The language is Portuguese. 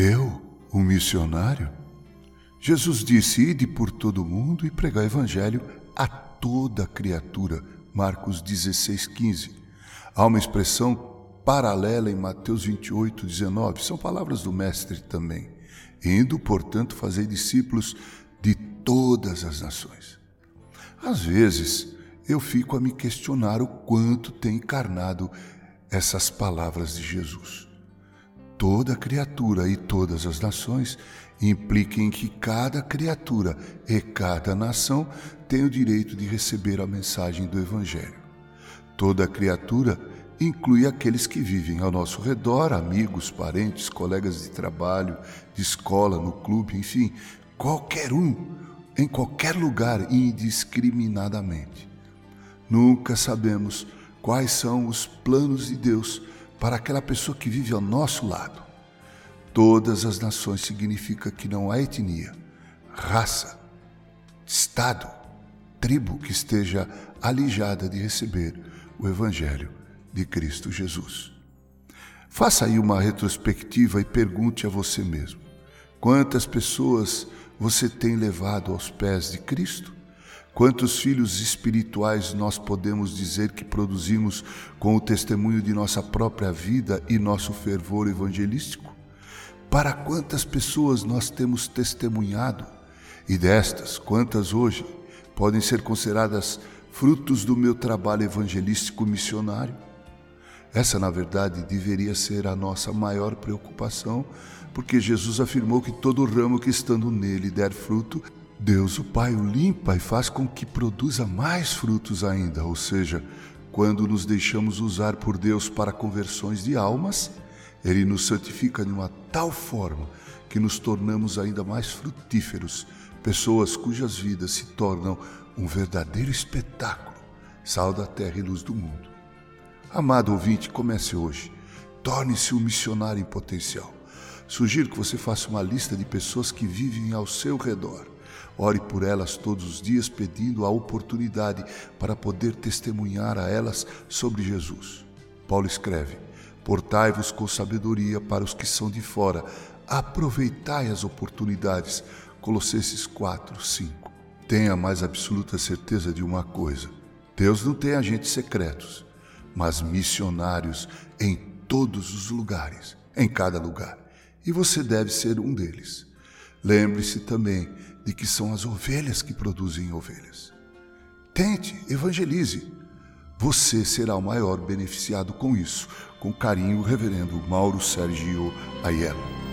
Eu, um missionário? Jesus disse: Ide por todo o mundo e pregar o evangelho a toda criatura. Marcos 16,15. Há uma expressão paralela em Mateus 28, 19. São palavras do Mestre também. Indo, portanto, fazer discípulos de todas as nações. Às vezes, eu fico a me questionar o quanto tem encarnado essas palavras de Jesus. Toda criatura e todas as nações impliquem que cada criatura e cada nação tem o direito de receber a mensagem do Evangelho. Toda criatura inclui aqueles que vivem ao nosso redor, amigos, parentes, colegas de trabalho, de escola, no clube, enfim, qualquer um, em qualquer lugar, indiscriminadamente. Nunca sabemos quais são os planos de Deus para aquela pessoa que vive ao nosso lado. Todas as nações significa que não há etnia, raça, estado, tribo que esteja alijada de receber o Evangelho de Cristo Jesus. Faça aí uma retrospectiva e pergunte a você mesmo: quantas pessoas você tem levado aos pés de Cristo? Quantos filhos espirituais nós podemos dizer que produzimos com o testemunho de nossa própria vida e nosso fervor evangelístico? Para quantas pessoas nós temos testemunhado? E destas, quantas hoje podem ser consideradas frutos do meu trabalho evangelístico missionário? Essa, na verdade, deveria ser a nossa maior preocupação, porque Jesus afirmou que todo ramo que estando nele der fruto, Deus, o Pai, o limpa e faz com que produza mais frutos ainda, ou seja, quando nos deixamos usar por Deus para conversões de almas, Ele nos santifica de uma tal forma que nos tornamos ainda mais frutíferos, pessoas cujas vidas se tornam um verdadeiro espetáculo, sal da terra e luz do mundo. Amado ouvinte, comece hoje. Torne-se um missionário em potencial. Sugiro que você faça uma lista de pessoas que vivem ao seu redor Ore por elas todos os dias, pedindo a oportunidade para poder testemunhar a elas sobre Jesus. Paulo escreve: Portai-vos com sabedoria para os que são de fora, aproveitai as oportunidades. Colossenses 4, 5. Tenha mais absoluta certeza de uma coisa: Deus não tem agentes secretos, mas missionários em todos os lugares, em cada lugar. E você deve ser um deles. Lembre-se também de que são as ovelhas que produzem ovelhas. Tente, evangelize. Você será o maior beneficiado com isso. Com carinho, Reverendo Mauro Sergio Aiello.